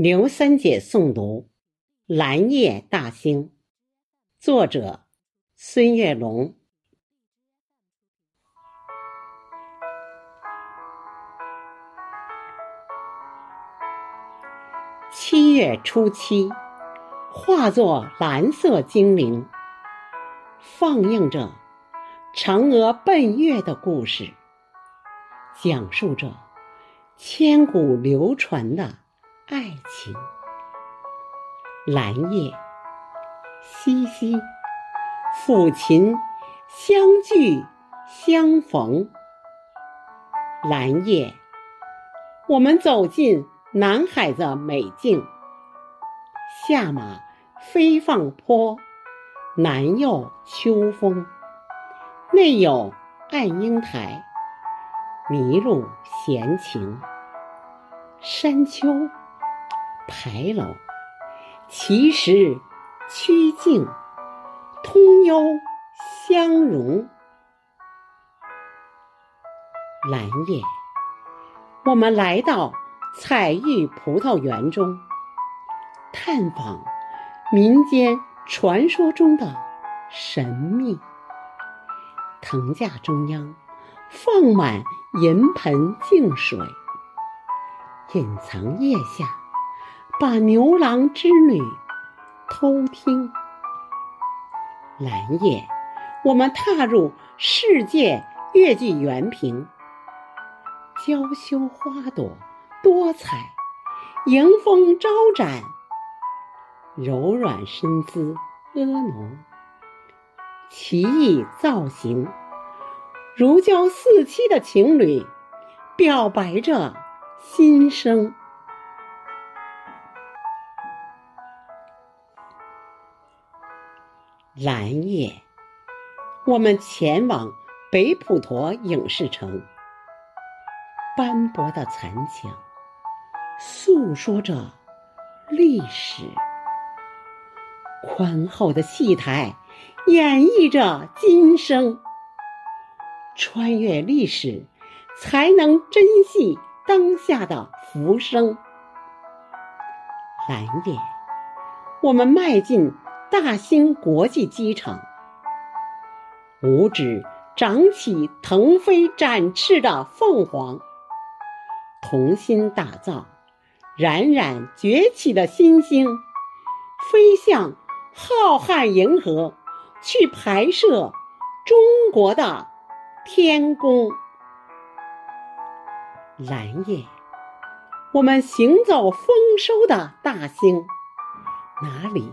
刘三姐诵读《蓝夜大兴》，作者孙月龙。七月初七，化作蓝色精灵，放映着嫦娥奔月的故事，讲述着千古流传的。爱情，蓝夜，淅淅，抚琴相聚相逢。蓝夜，我们走进南海的美境。下马飞放坡，南有秋风，内有爱英台，麋鹿闲情，山丘。牌楼，其实曲径，通幽相融。蓝夜，我们来到彩玉葡萄园中，探访民间传说中的神秘。藤架中央放满银盆净水，隐藏腋下。把牛郎织女偷听，蓝夜，我们踏入世界月季园屏，娇羞花朵多彩，迎风招展，柔软身姿婀娜，奇异造型，如胶似漆的情侣表白着心声。蓝夜，我们前往北普陀影视城。斑驳的残墙诉说着历史，宽厚的戏台演绎着今生。穿越历史，才能珍惜当下的浮生。蓝夜，我们迈进。大兴国际机场，五指长起腾飞展翅的凤凰，同心打造冉冉崛起的新星，飞向浩瀚银河，去拍摄中国的天宫。蓝夜，我们行走丰收的大兴，哪里？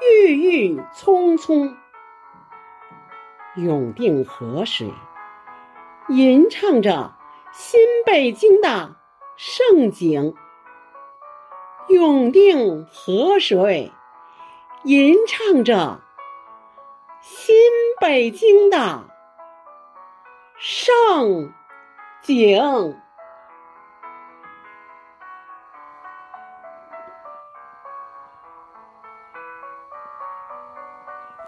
郁郁葱葱，永定河水吟唱着新北京的盛景。永定河水吟唱着新北京的盛景。